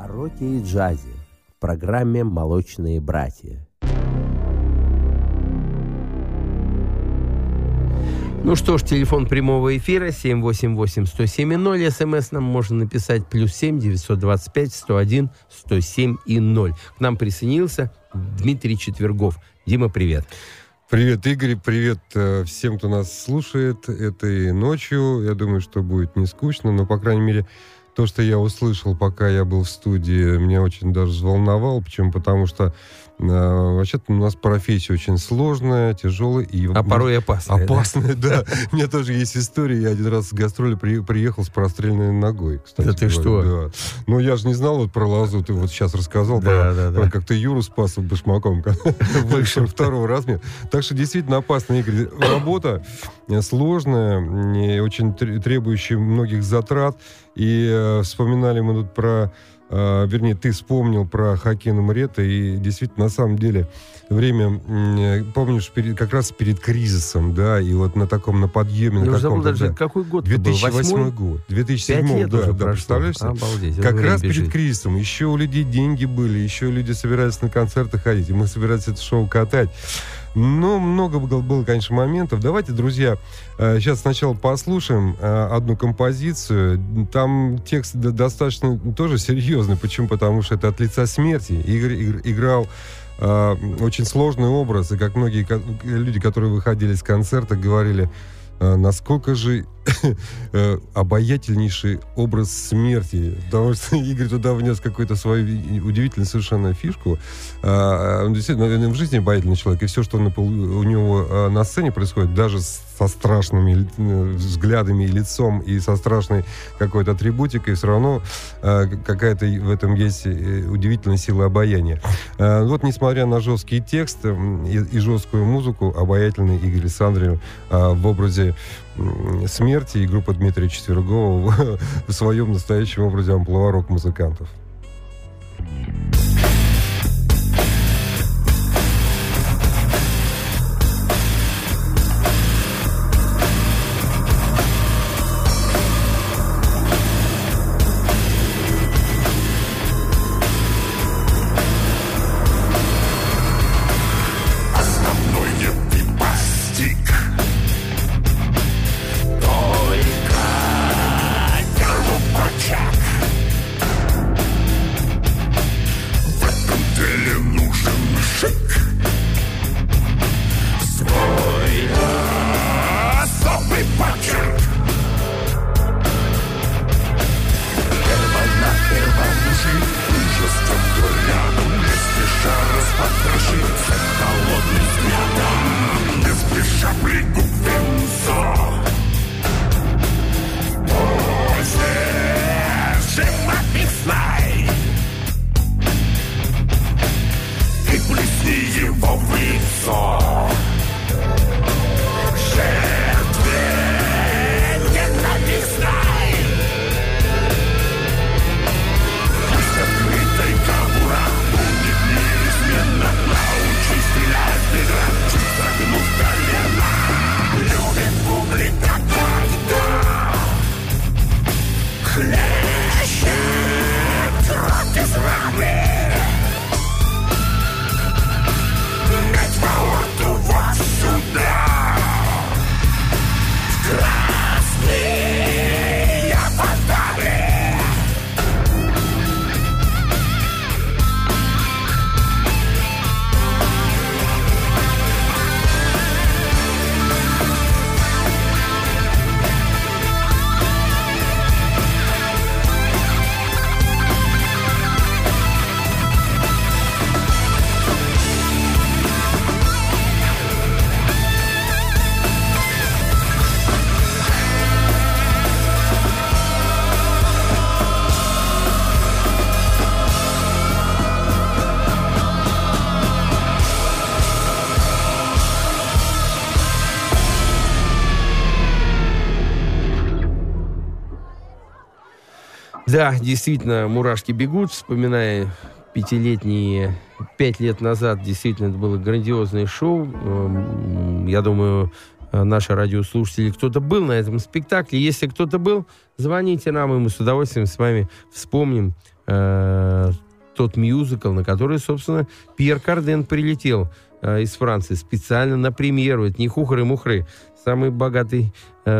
О роке и джазе в программе «Молочные братья». Ну что ж, телефон прямого эфира 788-107-0. СМС нам можно написать плюс 7 925 101 107 и 0. К нам присоединился Дмитрий Четвергов. Дима, привет. Привет, Игорь, привет э, всем, кто нас слушает этой ночью. Я думаю, что будет не скучно, но, по крайней мере, то, что я услышал, пока я был в студии, меня очень даже взволновало. Почему? Потому что вообще-то у нас профессия очень сложная, тяжелая. И а порой опасная. Опасная, да. У меня тоже есть история. Я один раз с гастроли приехал с простреленной ногой, кстати. Да ты что? Ну, я же не знал вот про лазу. Ты вот сейчас рассказал про как ты Юру спас башмаком. Выше второго размера. Так что действительно опасная, Игорь. Работа сложная, очень требующая многих затрат. И э, вспоминали мы тут про э, вернее, ты вспомнил про Хакина Мрета, и действительно, на самом деле, время, э, помнишь, перед, как раз перед кризисом, да, и вот на таком, на подъеме. Я на забыл даже, да, какой год 2008 год. 2007 да, да, представляешь? Обалдеть. Как раз бежит. перед кризисом. Еще у людей деньги были, еще люди собирались на концерты ходить, и мы собирались это шоу катать. Но много было, конечно, моментов. Давайте, друзья, сейчас э, сначала послушаем э, одну композицию. Там текст достаточно тоже серьезный. Почему? Потому что это от лица смерти. Игорь играл э, очень сложный образ. И как многие люди, которые выходили с концерта, говорили, насколько же Э, обаятельнейший образ смерти, потому что Игорь туда внес какую-то свою удивительную совершенно фишку. А, он действительно в жизни обаятельный человек, и все, что у него на сцене происходит, даже со страшными э, взглядами и лицом, и со страшной какой-то атрибутикой, все равно а, какая-то в этом есть э, удивительная сила обаяния. Вот, несмотря на жесткий текст и жесткую музыку, обаятельный Игорь Александрович в образе смерти и группа Дмитрия Четвергова в своем настоящем образе амплуа рок-музыкантов. Да, действительно, мурашки бегут, вспоминая пятилетние, пять лет назад, действительно, это было грандиозное шоу. Эм, я думаю, наши радиослушатели, кто-то был на этом спектакле. Если кто-то был, звоните нам, и мы с удовольствием с вами вспомним э, тот мюзикл, на который, собственно, Пьер Карден прилетел э, из Франции специально на премьеру. Это не хухры-мухры. Самый богатый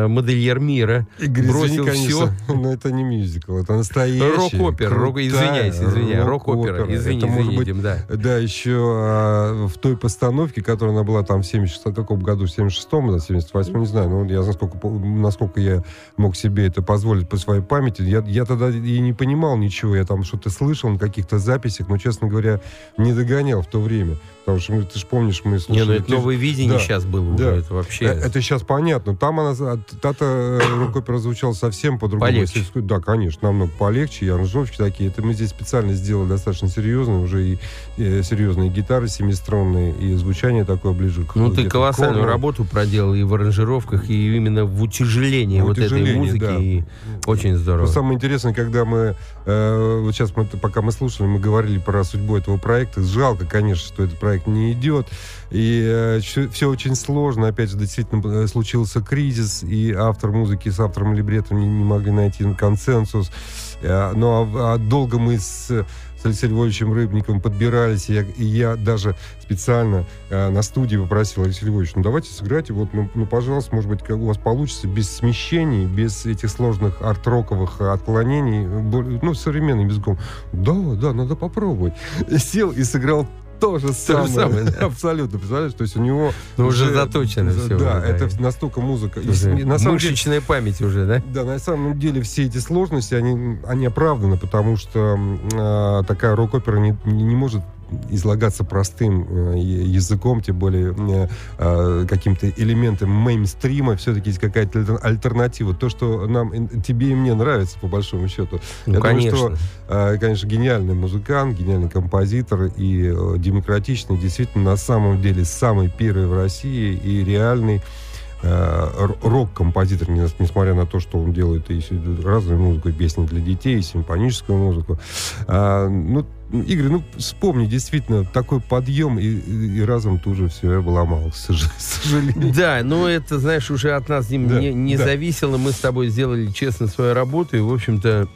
модельер мира. Игорь, бросил извини, все. но это не мюзикл, это настоящий. Рок-опера. Рок, извиняюсь, извиняюсь. Рок-опера. рок-опера. Извини, Это может извини, быть Дим, да. Да, еще а, в той постановке, которая она была там в 76 каком году, в 76-м, да, 78 не знаю, но я насколько, насколько я мог себе это позволить по своей памяти, я, я тогда и не понимал ничего, я там что-то слышал на каких-то записях, но, честно говоря, не догонял в то время. Потому что мы, ты же помнишь, мы Не, слушали... ну это новое видение Да, сейчас было уже. да. Это вообще... Э, Это сейчас понятно. Там она, та-то э, рок-опера звучала совсем по-другому. Полегче. Да, конечно, намного полегче. И аранжировки такие. Это мы здесь специально сделали достаточно серьезно. Уже и э, серьезные гитары семиструнные, и звучание такое ближе к Ну, ты колоссальную корнам. работу проделал и в аранжировках, и именно в утяжелении В вот этой музыки. да. И очень здорово. Но самое интересное, когда мы, э, вот сейчас мы, пока мы слушали, мы говорили про судьбу этого проекта. Жалко, конечно, что этот проект не идет. И все, очень сложно. Опять же, действительно э, случился кризис, и автор музыки с автором либретом не, не могли найти консенсус. Э, ну, а, а долго мы с, с Алексеем Львовичем Рыбниковым подбирались, и я, и я даже специально э, на студии попросил Алексея Львовича, ну, давайте сыграйте, вот, ну, ну, пожалуйста, может быть, как у вас получится, без смещений, без этих сложных арт-роковых отклонений, ну, современным языком. Да, да, надо попробовать. Сел и сыграл то же самое. самое, да. Абсолютно, представляешь? То есть у него... Ну, уже заточено всё, Да, да. это настолько музыка. И Уже на самом деле, Мышечная память уже, да? да, на самом деле все эти сложности, они, они оправданы, потому что а, такая рок-опера не не может излагаться простым э, языком, тем более э, а, каким-то элементом мейнстрима, все-таки есть какая-то альтер- альтернатива. То, что нам, тебе и мне нравится, по большому счету. Ну, Я думаю, конечно. что, а, конечно, гениальный музыкант, гениальный композитор и э, демократичный, действительно, на самом деле, самый первый в России и реальный э, рок-композитор, не- несмотря на то, что он делает и разную музыку, и песни для детей, и симфоническую музыку. А, ну, Игорь, ну, вспомни, действительно, такой подъем, и, и- разом тоже все обломал, к сожалению. Да, но это, знаешь, уже от нас Дим, Да, не, не да. зависело. Мы с тобой сделали честно свою работу и, в общем-то,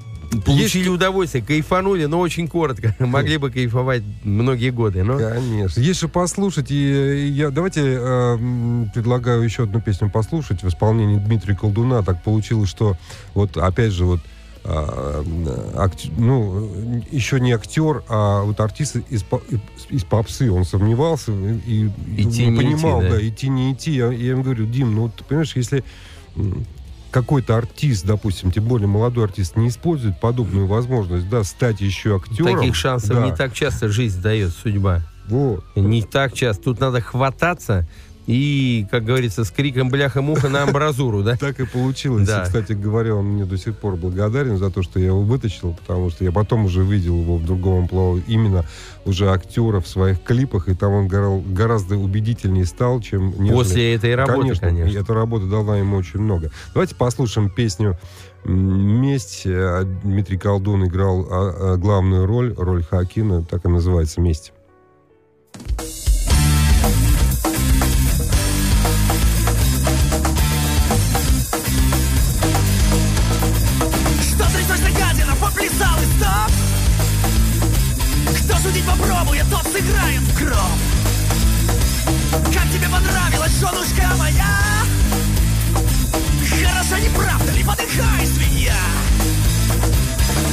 получили удовольствие, кайфанули, но очень коротко. Могли бы кайфовать многие годы, но... Конечно. Есть что послушать. И э, я давайте э, предлагаю еще одну песню послушать в исполнении Дмитрия Колдуна. Так получилось, что вот опять же вот а, акт- ну, еще не актер, а вот артист из, из попсы. Он сомневался и, и Идти, не не идти, понимал, да. да. идти, не идти. Я, я ему говорю, Дим, ну, вот, ты понимаешь, если какой-то артист, допустим, тем более молодой артист, не использует подобную возможность, да, стать еще актером. Таких шансов да, не так часто жизнь дает судьба. Вот. Не так часто. Тут надо хвататься и, как говорится, с криком бляха-муха на амбразуру, да? Так и получилось. Да. И, кстати говоря, он мне до сих пор благодарен за то, что я его вытащил, потому что я потом уже видел его в другом амплуа именно уже актера в своих клипах, и там он гора- гораздо убедительнее стал, чем... нежели- После этой работы, конечно. И эта работа дала ему очень много. Давайте послушаем песню «Месть». Э, Дмитрий Колдун играл а, а, главную роль, роль Хакина, так и называется «Месть». Подыхай, свинья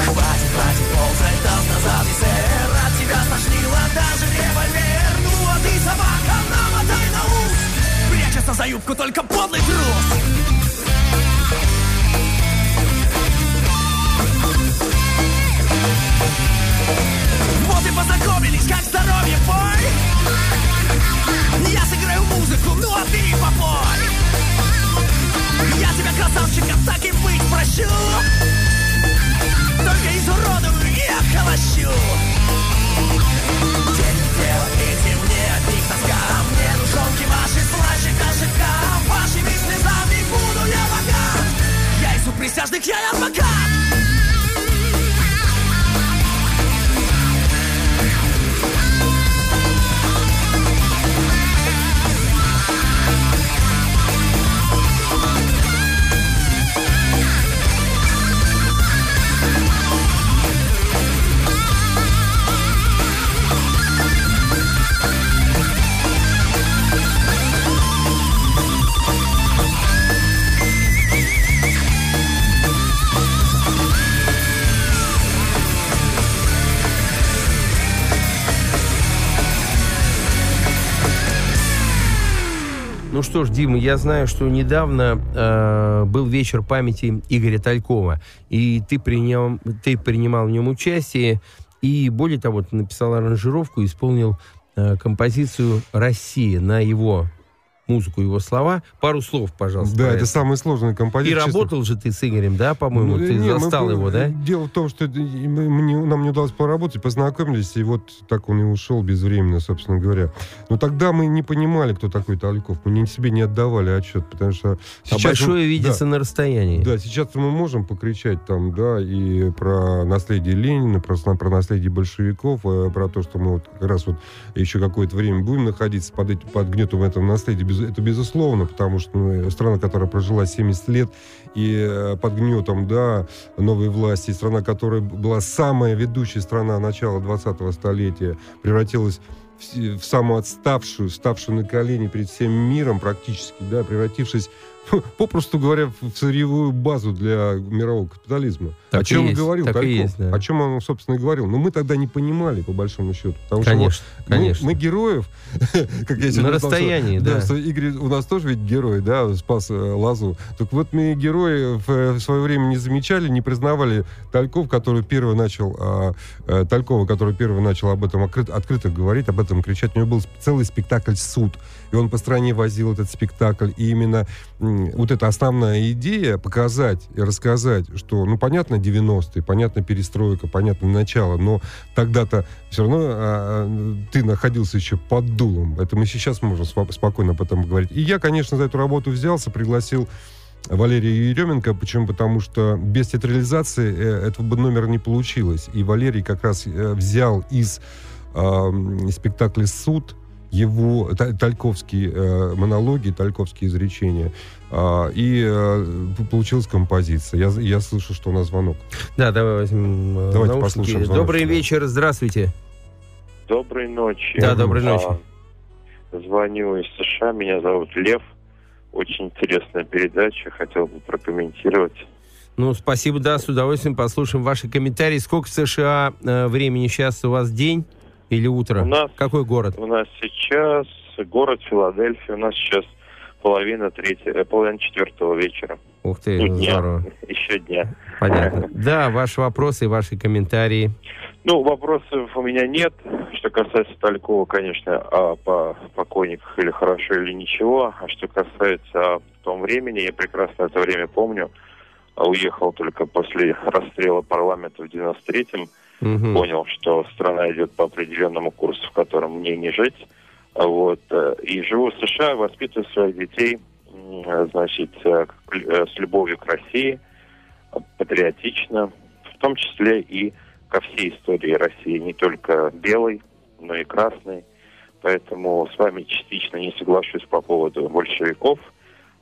Хватит, хватит, ползай, даст назад и сэр От тебя стошнило даже револьвер Ну а ты, собака, намотай на ус Прячется за юбку только подлый трус Вот и познакомились, как здоровье, бой Я сыграю музыку, ну а ты попой Я тебя, красавчика, так и быть прощу. Только изуродованную я что ж, Дима, я знаю, что недавно э, был вечер памяти Игоря Талькова, и ты, принял, ты принимал в нем участие, и более того, ты написал аранжировку, исполнил э, композицию «Россия» на его музыку, его слова. Пару слов, пожалуйста. Да, это самая сложная композиция. И работал же ты с Игорем, да, по-моему? Ну, ты не, застал мы, его, да? Дело в том, что мы, нам не удалось поработать, познакомились, и вот так он и ушел безвременно, собственно говоря. Но тогда мы не понимали, кто такой Тальков. Мы ни себе не отдавали отчет, потому что... Сейчас а большое мы, видится да, на расстоянии. Да, сейчас мы можем покричать там, да, и про наследие Ленина, про, про наследие большевиков, э, про то, что мы вот как раз вот еще какое-то время будем находиться под, эти, под гнетом этого наследия это безусловно, потому что ну, страна, которая прожила 70 лет и э, под гнетом, да, новой власти, страна, которая была самая ведущая страна начала 20-го столетия, превратилась в, в самую отставшую, ставшую на колени перед всем миром практически, да, превратившись попросту говоря, в сырьевую базу для мирового капитализма. Так о чем есть, говорил так Тальков, есть, да. о чем он, собственно, и говорил. Но мы тогда не понимали, по большому счету. Потому конечно, что вот конечно. Мы, мы героев, как я На расстоянии, что, да. да. Что Игорь у нас тоже ведь герой, да, спас э, Лазу. Так вот мы герои в, э, в свое время не замечали, не признавали Тальков, который первый начал, а, а, Талькова, который первый начал об этом открыт, открыто говорить, об этом кричать. У него был целый спектакль «Суд». И он по стране возил этот спектакль. И именно вот эта основная идея показать и рассказать, что, ну, понятно, 90-е, понятно, перестройка, понятно, начало, но тогда-то все равно а, а, ты находился еще под дулом. Это мы сейчас можем спокойно об этом говорить. И я, конечно, за эту работу взялся, пригласил Валерия Еременко. Почему? Потому что без театрализации э, этого бы номера не получилось. И Валерий как раз э, взял из э, спектакля «Суд» его тальковские э, монологи, тальковские изречения. Э, и э, получилась композиция. Я, я слышу, что у нас звонок. Да, давай возьмем э, Давайте наушники. послушаем звонок. Добрый вечер, здравствуйте. Доброй ночи. Да, доброй ночи. А, звоню из США, меня зовут Лев. Очень интересная передача, хотел бы прокомментировать. Ну, спасибо, да, с удовольствием послушаем ваши комментарии. Сколько в США э, времени сейчас у вас день? Или утро? У нас, Какой город? У нас сейчас город Филадельфия. У нас сейчас половина третьего, э, половина четвертого вечера. Ух ты, ну, дня. здорово. Еще дня. Понятно. Да, ваши вопросы и ваши комментарии. Ну, вопросов у меня нет. Что касается Талькова, конечно, о по покойниках или хорошо, или ничего. А что касается о том времени, я прекрасно это время помню. Уехал только после расстрела парламента в 93-м угу. понял, что страна идет по определенному курсу, в котором мне не жить. Вот. Э, и живу в США, воспитываю своих детей, значит, э, э, с любовью к России, патриотично, в том числе и ко всей истории России, не только белой, но и красной. Поэтому с вами частично не соглашусь по поводу большевиков.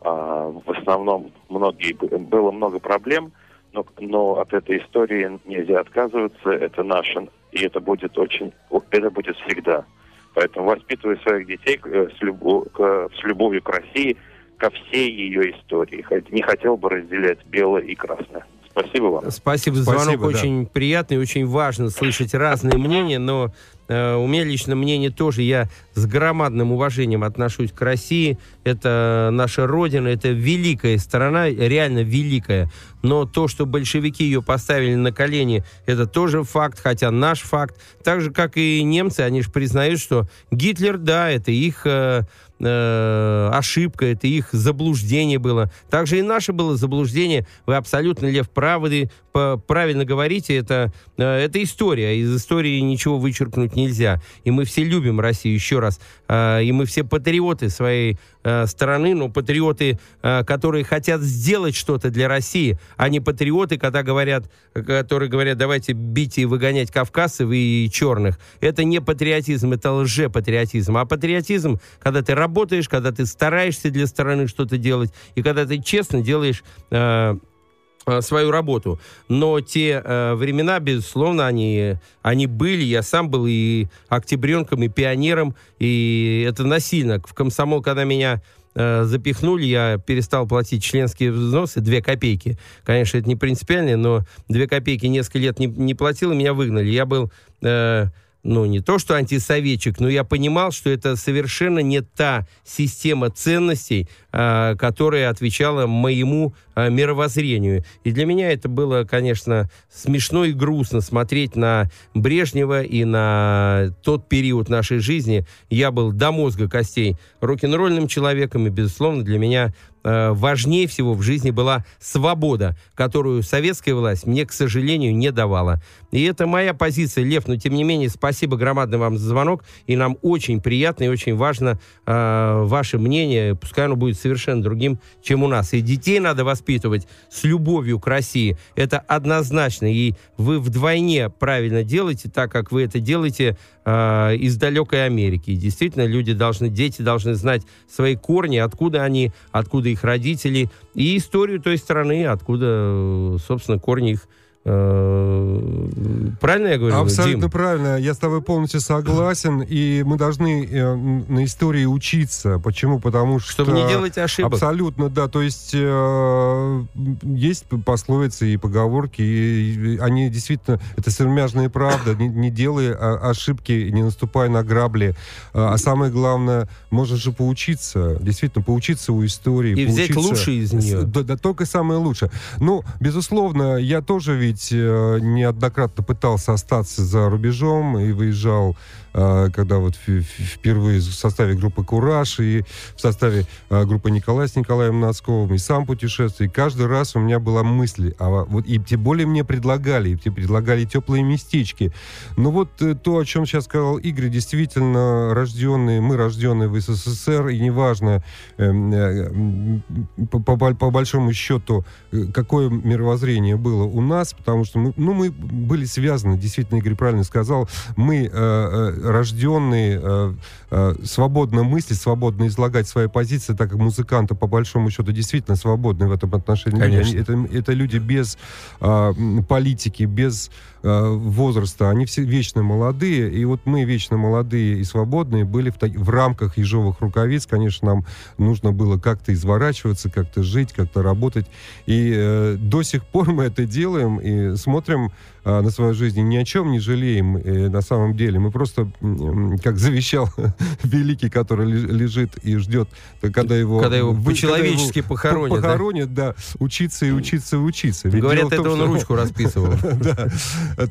А, в основном многие, было много проблем – но, но от этой истории нельзя отказываться, это наше, и это будет очень, это будет всегда. Поэтому воспитываю своих детей э, с, любов, к, с любовью к России, ко всей ее истории. Не хотел бы разделять белое и красное. Спасибо вам. Спасибо за звонок. Спасибо, очень да. приятный, очень важно слышать разные мнения, но у меня лично мнение тоже. Я с громадным уважением отношусь к России. Это наша Родина, это великая страна, реально великая. Но то, что большевики ее поставили на колени, это тоже факт, хотя наш факт. Так же, как и немцы, они же признают, что Гитлер, да, это их... Э, ошибка, это их заблуждение было. Также и наше было заблуждение. Вы абсолютно, Лев, правы, правильно говорите, это, э, это история. Из истории ничего вычеркнуть нельзя. И мы все любим Россию, еще раз. Э, и мы все патриоты своей э, страны, но патриоты, э, которые хотят сделать что-то для России, а не патриоты, когда говорят, которые говорят, давайте бить и выгонять кавказцев и черных. Это не патриотизм, это лжепатриотизм. А патриотизм, когда ты работаешь, когда ты стараешься для страны что-то делать, и когда ты честно делаешь э, э, свою работу. Но те э, времена, безусловно, они, они были. Я сам был и октябренком, и пионером, и это насильно. В комсомол, когда меня э, запихнули, я перестал платить членские взносы, две копейки. Конечно, это не принципиально, но две копейки несколько лет не, не платил, и меня выгнали. Я был... Э, ну, не то что антисоветчик, но я понимал, что это совершенно не та система ценностей, э, которая отвечала моему э, мировоззрению. И для меня это было, конечно, смешно и грустно смотреть на Брежнева и на тот период нашей жизни. Я был до мозга костей рок-н-ролльным человеком, и, безусловно, для меня э, важнее всего в жизни была свобода, которую советская власть мне, к сожалению, не давала. И это моя позиция, Лев, но тем не менее, спасибо громадное вам за звонок, и нам очень приятно и очень важно э, ваше мнение, пускай оно будет совершенно другим, чем у нас. И детей надо воспитывать с любовью к России, это однозначно, и вы вдвойне правильно делаете, так как вы это делаете э, из далекой Америки. И действительно, люди должны, дети должны знать свои корни, откуда они, откуда их родители, и историю той страны, откуда, собственно, корни их правильно я говорю? Абсолютно Дим? правильно. Я с тобой полностью согласен. И мы должны э, на истории учиться. Почему? Потому что... Чтобы не делать ошибок. Абсолютно, да. То есть э, есть пословицы и поговорки. И они действительно... Это сермяжная правда. Не, не делай ошибки, не наступай на грабли. А, а самое главное, можно же поучиться. Действительно, поучиться у истории. И поучиться, взять лучшее из нее. Да, да, только самое лучшее. Ну, безусловно, я тоже ведь ведь э, неоднократно пытался остаться за рубежом и выезжал когда вот впервые в составе группы «Кураж» и в составе а, группы Николая с Николаем Носковым, и сам путешествую, и каждый раз у меня была мысль, а вот и тем более мне предлагали, и предлагали теплые местечки. Но вот э, то, о чем сейчас сказал Игорь, действительно рожденные, мы рожденные в СССР, и неважно, э, по, по, по большому счету, э, какое мировоззрение было у нас, потому что мы, ну, мы были связаны, действительно, Игорь правильно сказал, мы э, э, свободно мыслить, свободно излагать свои позиции, так как музыканты, по большому счету, действительно свободны в этом отношении. Конечно. это, это люди без э, политики, без э, возраста. Они все вечно молодые. И вот мы, вечно молодые и свободные, были в, в рамках ежовых рукавиц. Конечно, нам нужно было как-то изворачиваться, как-то жить, как-то работать. И э, до сих пор мы это делаем и смотрим э, на свою жизнь, ни о чем не жалеем э, на самом деле. Мы просто как завещал великий, который лежит и ждет, когда его... Когда его по-человечески похоронят. Похоронят, да? учиться и учиться и учиться. Ведь Говорят, это он ручку расписывал. Да.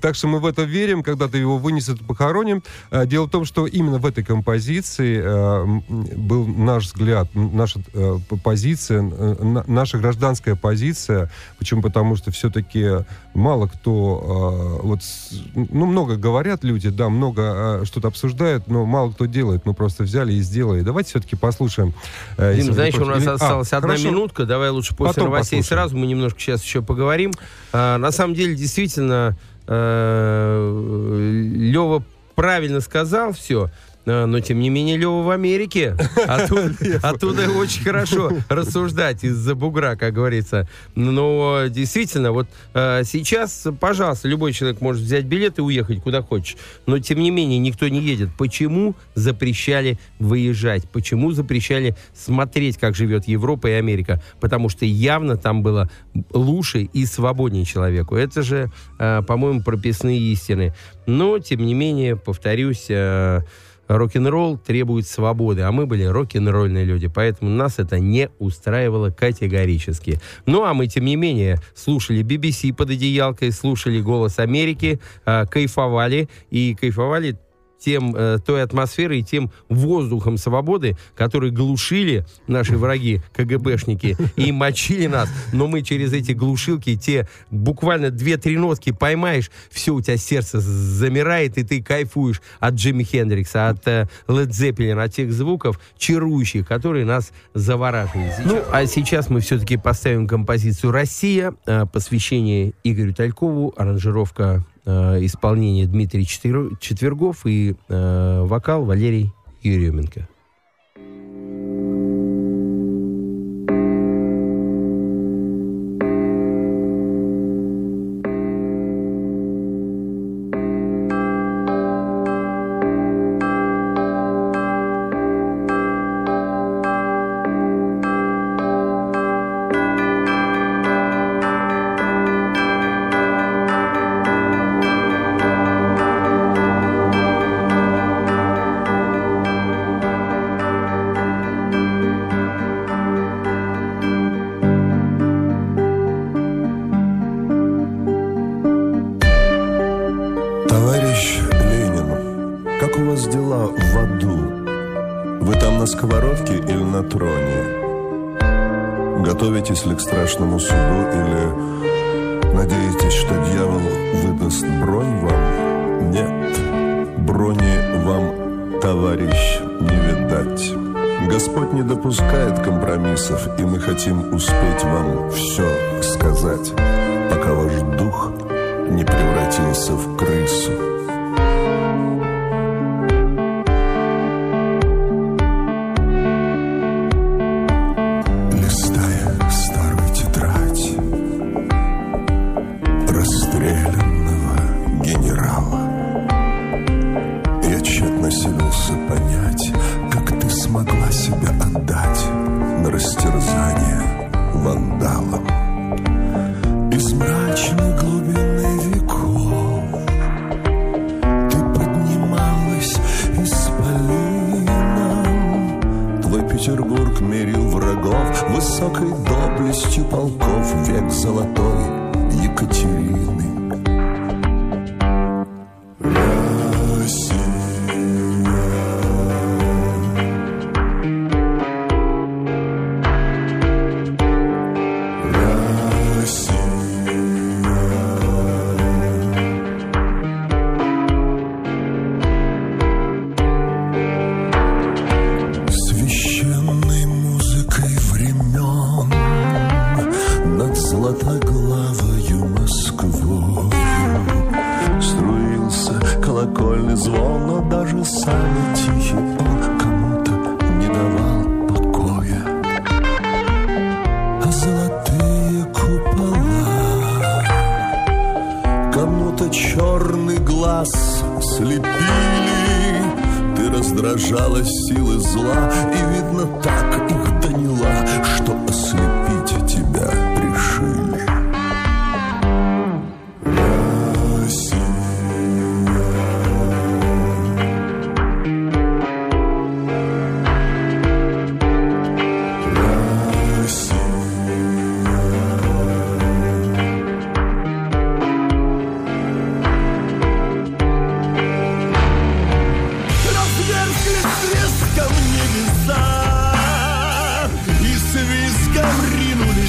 Так что мы в это верим, когда ты его вынесет похороним. А, дело в том, что именно в этой композиции а, был наш взгляд, наша а, позиция, наша гражданская позиция. Почему? Потому что все-таки мало кто... Вот, ну, много говорят люди, да, много что-то обсуждают, но мало кто делает. Мы просто взяли и сделали. Давайте все-таки послушаем. Э, Дим, знаешь, у нас Или... осталась а, одна хорошо. минутка. Давай лучше после Потом новостей послушаем. сразу. Мы немножко сейчас еще поговорим. А, на самом деле, действительно, э, Лева правильно сказал все. А, но, тем не менее, Лева в Америке. Оттуда, оттуда очень хорошо рассуждать из-за бугра, как говорится. Но действительно, вот а, сейчас, пожалуйста, любой человек может взять билет и уехать куда хочешь. Но, тем не менее, никто не едет. Почему запрещали выезжать? Почему запрещали смотреть, как живет Европа и Америка? Потому что явно там было лучше и свободнее человеку. Это же, а, по-моему, прописные истины. Но, тем не менее, повторюсь, рок-н-ролл требует свободы, а мы были рок-н-ролльные люди, поэтому нас это не устраивало категорически. Ну, а мы, тем не менее, слушали BBC под одеялкой, слушали «Голос Америки», э, кайфовали, и кайфовали тем, э, той атмосферой, тем воздухом свободы, который глушили наши враги, КГБшники, и мочили нас. Но мы через эти глушилки, те буквально две-три нотки поймаешь, все, у тебя сердце замирает, и ты кайфуешь от Джимми Хендрикса, от э, Led Zeppelin, от тех звуков чарующих, которые нас завораживают. Ну, а сейчас мы все-таки поставим композицию «Россия», э, посвящение Игорю Талькову, аранжировка э, исполнение Дмитрий Четвергов и э, вокал Валерий Еременко. сковородке или на троне? Готовитесь ли к страшному суду или надеетесь, что дьявол выдаст бронь вам? Нет, брони вам, товарищ, не видать. Господь не допускает компромиссов, и мы хотим успеть вам все сказать, пока ваш дух не превратился в крысу.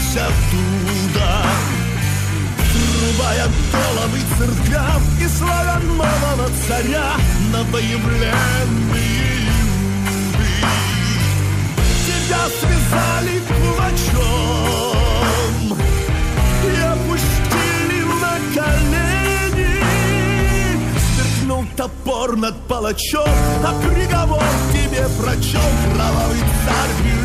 вся туда. Рубая головы церквям и славян нового царя на новоявленные люди. Тебя связали кулачом и опустили на колени. Сверкнул топор над палачом, а приговор тебе прочел кровавый царь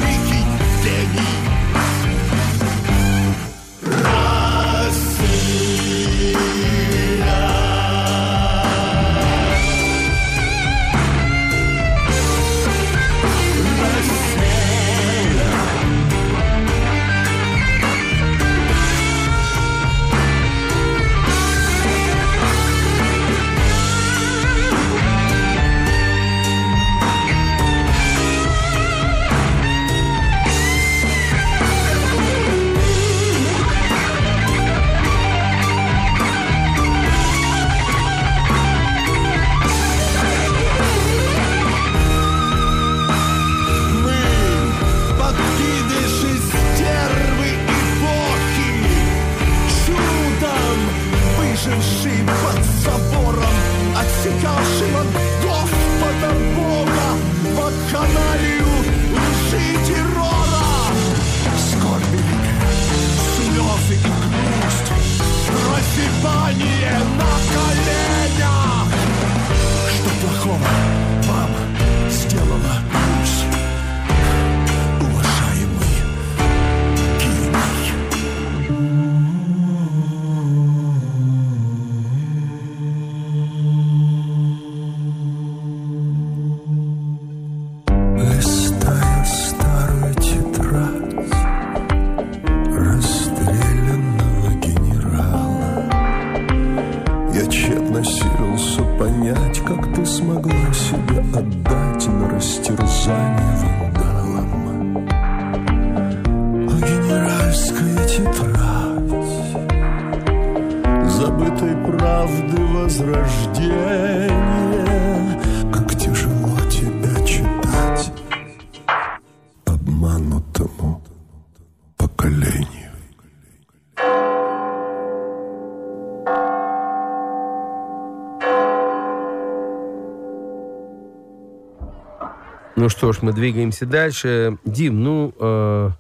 Ну что ж, мы двигаемся дальше. Дим, ну, э,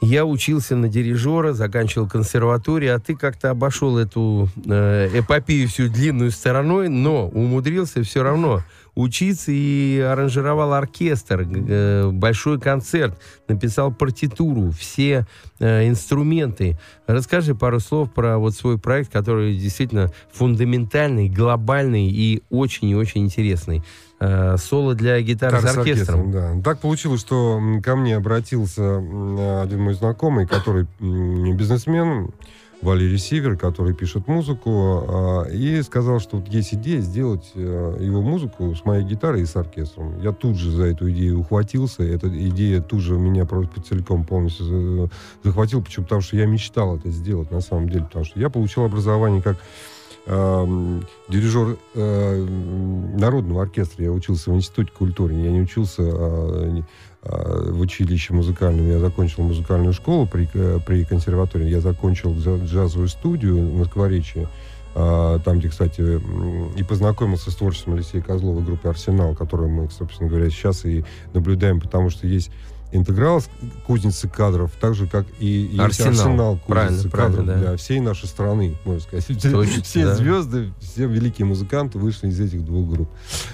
я учился на дирижера, заканчивал консерваторию, а ты как-то обошел эту э, эпопею всю длинную стороной, но умудрился все равно учиться и аранжировал оркестр, э, большой концерт, написал партитуру, все э, инструменты. Расскажи пару слов про вот свой проект, который действительно фундаментальный, глобальный и очень и очень интересный. Э, соло для гитары с оркестром. да. Так получилось, что ко мне обратился один мой знакомый, который бизнесмен, Валерий Сивер, который пишет музыку, а, и сказал, что вот есть идея сделать э, его музыку с моей гитарой и с оркестром. Я тут же за эту идею ухватился. Эта идея тут же меня просто целиком полностью за- захватила. Почему? Потому что я мечтал это сделать на самом деле. Потому что я получил образование как эм, дирижер э, народного оркестра. Я учился в Институте культуры. Я не учился не- а, в училище музыкальном. Я закончил музыкальную школу при, э, при консерватории. Я закончил джа- джазовую студию на Скворечье. а, Там, где, кстати, и познакомился с творчеством Алексея Козлова группы «Арсенал», которую мы, собственно говоря, сейчас и наблюдаем, потому что есть интеграл кузницы кадров, так же, как и Арсенал. арсенал кузницы правильно, кадров да. для всей нашей страны, можно сказать. Точно, все да. звезды, все великие музыканты вышли из этих двух групп.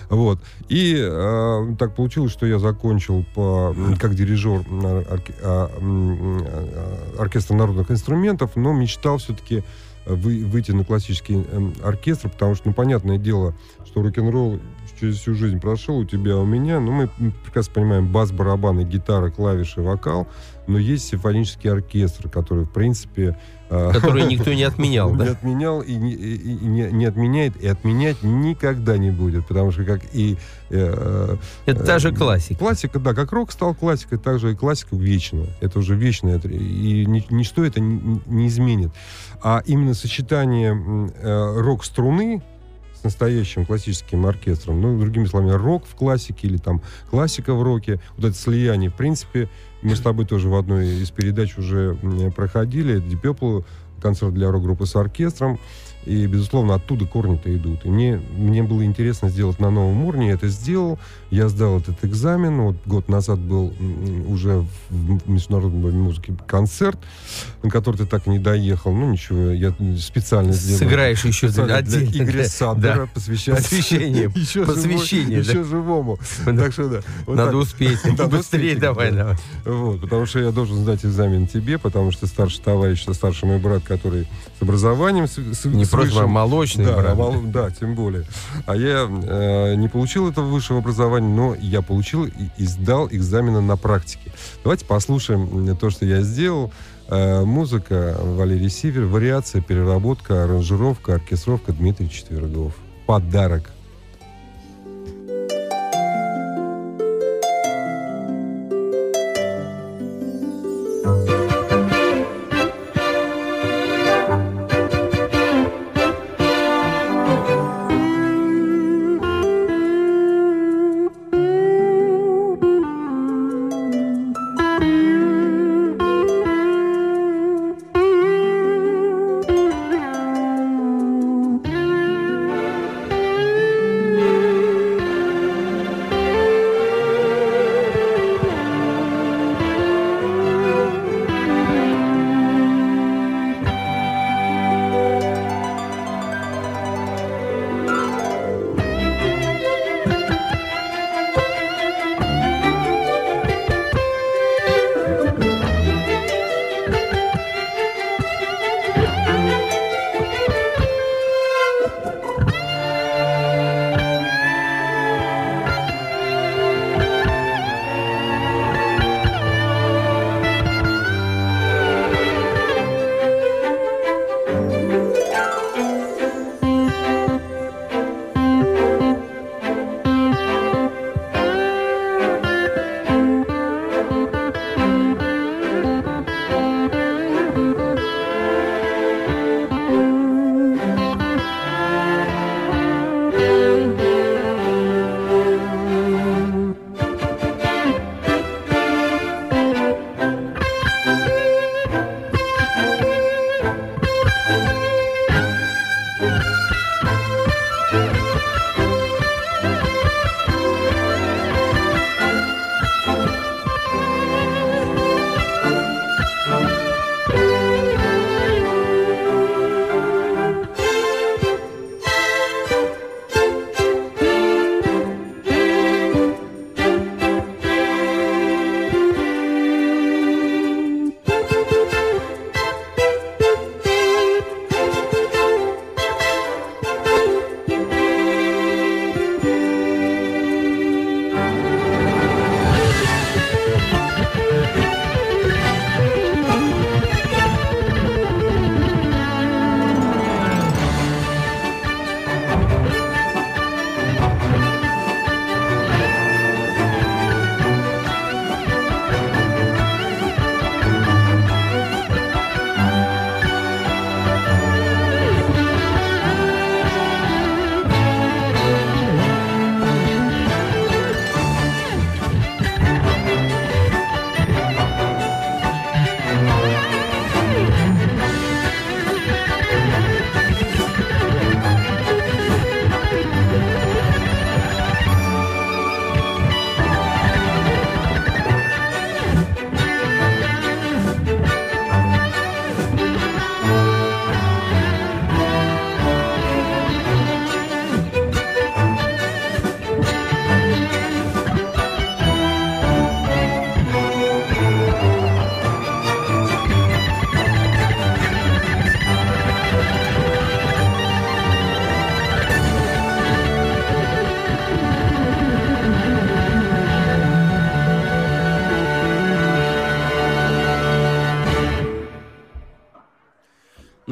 Вот. И э, так получилось, что я закончил по, как дирижер орке- а, а, оркестра народных инструментов, но мечтал все-таки вы- выйти на классический оркестр, потому что, ну, понятное дело, что рок-н-ролл через всю жизнь прошел у тебя, у меня, ну, мы прекрасно понимаем, бас, барабаны, гитара, клавиши, вокал, но есть симфонический оркестр, который, в принципе... э, Который никто не отменял, не да? отменял и, не, и- и не, не отменяет, и отменять никогда не будет, потому что как и... э, Это та же э, классика. Классика, да, как рок стал классикой, так же и классика вечна. Это уже вечно, это- и ни- ничто это не, не изменит. А именно сочетание э, рок-струны с настоящим классическим оркестром, ну, другими словами, рок в классике или там классика в роке, вот это слияние, в принципе, мы с тобой тоже в одной из передач уже проходили, Purple, концерт для рок-группы с оркестром, и, безусловно, оттуда корни-то идут. И мне, мне было интересно сделать на новом уровне, я это сделал, я сдал этот экзамен, вот год назад был уже в международной музыке концерт, на который ты так и не доехал, ну ничего, я специально сделал. Сыграешь еще Специально для Игоря да. Сандера Да. посвящать Посвящение. еще, Посвящение, живо- да. еще живому. Да. Так что да. вот Надо так. успеть. Надо Быстрее успеть, давай, да. давай. Вот, потому что я должен сдать экзамен тебе, потому что старший товарищ, старший мой брат, который с образованием, с, с- Не с просто высшим- молочный да, брат. а мол- да, тем более. А я э, не получил этого высшего образования, но я получил и, сдал экзамены на практике. Давайте послушаем то, что я сделал. Э, музыка Валерий Сивер, вариация, переработка, аранжировка, оркестровка Дмитрий Четвергов. Подарок.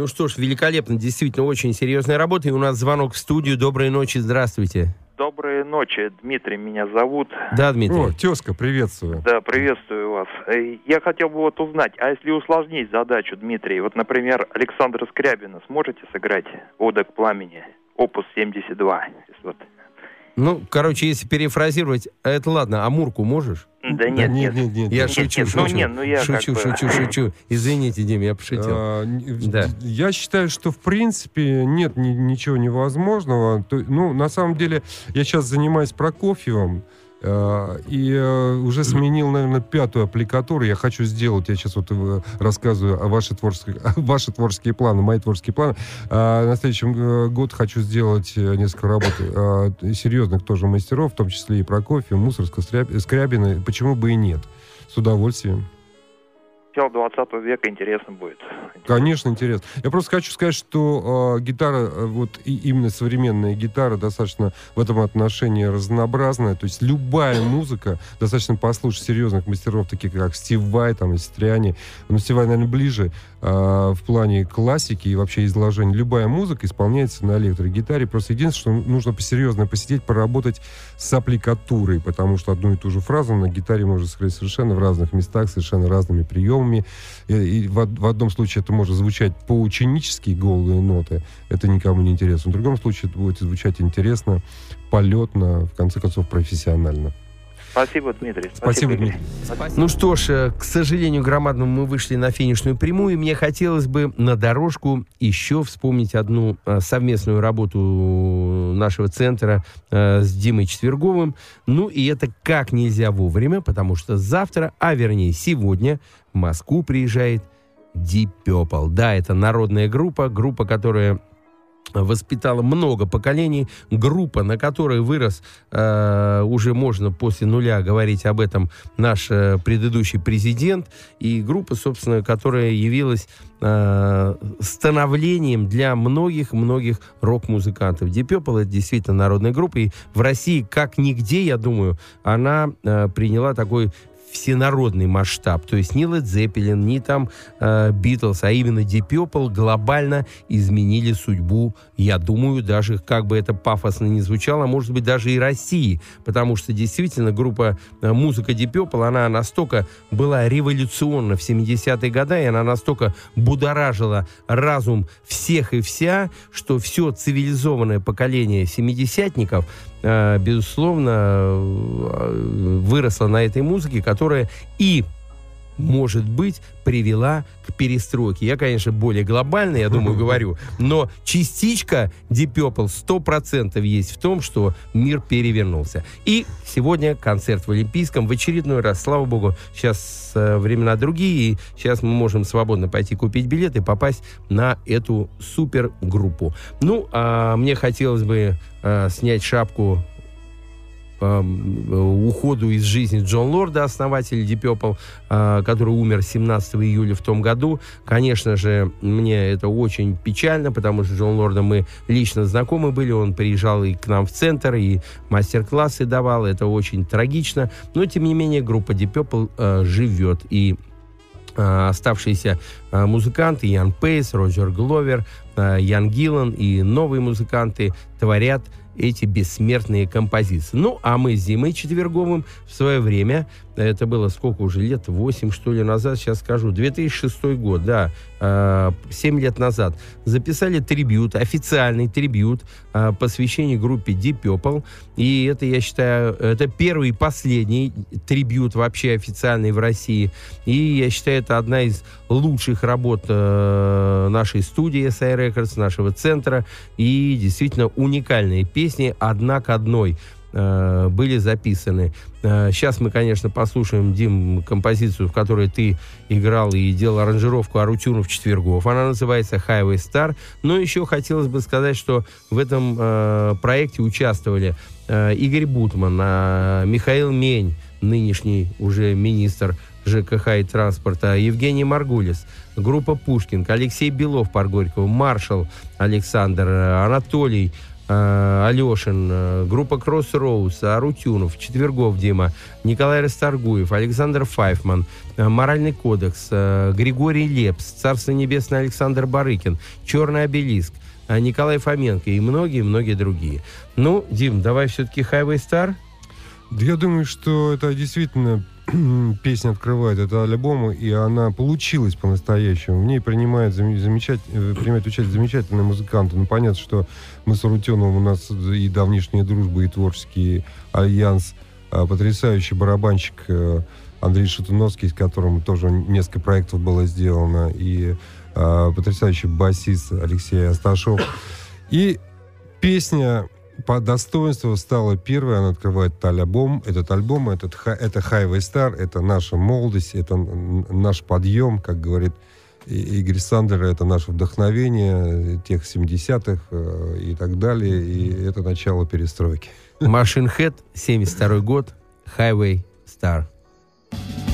Что ж, великолепно, действительно, очень серьезная работа. И у нас звонок в студию. Доброй ночи, здравствуйте. Доброй ночи, Дмитрий меня зовут. Да, Дмитрий. О, тезка, приветствую. Да, приветствую вас. Э, Я хотел бы вот узнать, а если усложнить задачу, Дмитрий, вот, например, Александра Скрябина сможете сыграть «Ода к пламени», опус 72? Вот. Ну, короче, если перефразировать, это ладно, а Мурку можешь? Да нет, нет, нет. нет, нет. Я Нет, шучу, нет, ну шучу. нет, ну я шучу, как бы- шучу, шучу. Извините, Дим, я пошутил. А, Да. Я считаю, что в принципе нет ни- ничего невозможного. То- ну, на самом деле, я сейчас занимаюсь Прокофьевым. Э, И э, уже сменил, наверное, пятую аппликатуру. Я хочу сделать, я сейчас вот э, рассказываю о ваши творческие, ваши творческие планы, мои творческие планы. А на следующем год хочу сделать несколько работ серьезных тоже мастеров, в том числе и Прокофьев, Мусорска, Скряб- Скрябина. Почему бы и нет? С удовольствием. Начало 20 века интересно будет. Конечно, интересно. Я просто хочу сказать, что э, гитара, вот и именно современная гитара, достаточно в этом отношении разнообразная. То есть любая музыка, достаточно послушать серьезных мастеров, таких как Стив Вай, там, и Стриани. Но Стив Вай, наверное, ближе э, в плане классики и вообще изложения. Любая музыка исполняется на электрогитаре. Просто единственное, что нужно посерьезно посидеть, поработать с аппликатурой, потому что одну и ту же фразу на гитаре можно сыграть совершенно в разных местах, совершенно разными приемами. И, и в, в одном случае это может звучать по-ученически голые ноты, это никому не интересно. В другом случае это будет звучать интересно, полетно, в конце концов, профессионально. Спасибо, Дмитрий. Спасибо, Игорь. Дмитрий. Ну что ж, э, к сожалению, громадному мы вышли на финишную прямую. и Мне хотелось бы на дорожку еще вспомнить одну э, совместную работу нашего центра э, с Димой Четверговым. Ну и это как нельзя вовремя, потому что завтра, а вернее сегодня, в Москву приезжает Deep Purple. Да, это народная группа, группа, которая воспитала много поколений, группа, на которой вырос, э, уже можно после нуля говорить об этом наш э, предыдущий президент, и группа, собственно, которая явилась э, становлением для многих-многих рок-музыкантов. Deep Purple это действительно народная группа, и в России, как нигде, я думаю, она э, приняла такой всенародный масштаб. То есть ни Led Zeppelin, ни там э, Beatles, а именно Deep Purple глобально изменили судьбу, я думаю, даже как бы это пафосно не звучало, может быть, даже и России. Потому что действительно группа э, музыка Deep Purple, она настолько была революционна в 70-е годы, и она настолько будоражила разум всех и вся, что все цивилизованное поколение семидесятников э, безусловно, э, выросла на этой музыке, которая и может быть, привела к перестройке. Я, конечно, более глобально, я думаю, говорю, но частичка Deep Purple 100% есть в том, что мир перевернулся. И сегодня концерт в Олимпийском в очередной раз, слава богу, сейчас э, времена другие, и сейчас мы можем свободно пойти купить билет и попасть на эту супергруппу. Ну, а мне хотелось бы э, снять шапку э, уходу из жизни Джон Лорда, основателя Deep Purple, э, который умер 17 июля в том году. Конечно же, мне это очень печально, потому что Джон Лорда мы лично знакомы были, он приезжал и к нам в центр, и мастер-классы давал, это очень трагично, но тем не менее группа Deep Purple э, живет, и оставшиеся музыканты, Ян Пейс, Роджер Гловер, Ян Гиллан и новые музыканты творят эти бессмертные композиции. Ну, а мы с Зимой Четверговым в свое время, это было сколько уже лет, 8 что ли назад, сейчас скажу, 2006 год, да, э, 7 лет назад, записали трибют, официальный трибют, э, посвящение группе Deep Purple, и это, я считаю, это первый и последний трибют вообще официальный в России, и я считаю, это одна из лучших работ э, нашей студии SI Records, нашего центра, и действительно уникальные песни одна к одной э, были записаны. Э, Сейчас мы, конечно, послушаем, Дим, композицию, в которой ты играл и делал аранжировку Арутюнов Четвергов. Она называется Highway Star. Но еще хотелось бы сказать, что в этом э, проекте участвовали э, Игорь Бутман, э, Михаил Мень, нынешний уже министр ЖКХ и транспорта, Евгений Маргулис, группа Пушкин, Алексей Белов, Паргорьков, Маршал Александр, э, Анатолий, Алешин, э, группа Crossroads, Арутюнов, Четвергов Дима, Николай Расторгуев, Александр Файфман, э, Моральный кодекс, э, Григорий Лепс, Царство Небесное Александр Барыкин, Черный обелиск, э, Николай Фоменко и многие-многие другие. Ну, Дим, давай все-таки Highway Star. Я думаю, что это действительно песня открывает это альбом, и она получилась по-настоящему. В ней принимают, замечать, э, принимают участие замечательные музыканты. Ну, понятно, что мы с Арутеновым, у нас и давнишняя дружба, и творческий альянс. А, потрясающий барабанщик э, Андрей Шатуновский, с которым тоже несколько проектов было сделано, и а, потрясающий басист Алексей Асташов. И песня по достоинству стала первой, она открывает альбом, этот альбом, этот, это Highway Star, это наша молодость, это наш подъем, как говорит Игорь Сандер, это наше вдохновение тех 70-х э, и так далее, и это начало перестройки. Machine Head, 72 год, Highway Star. thank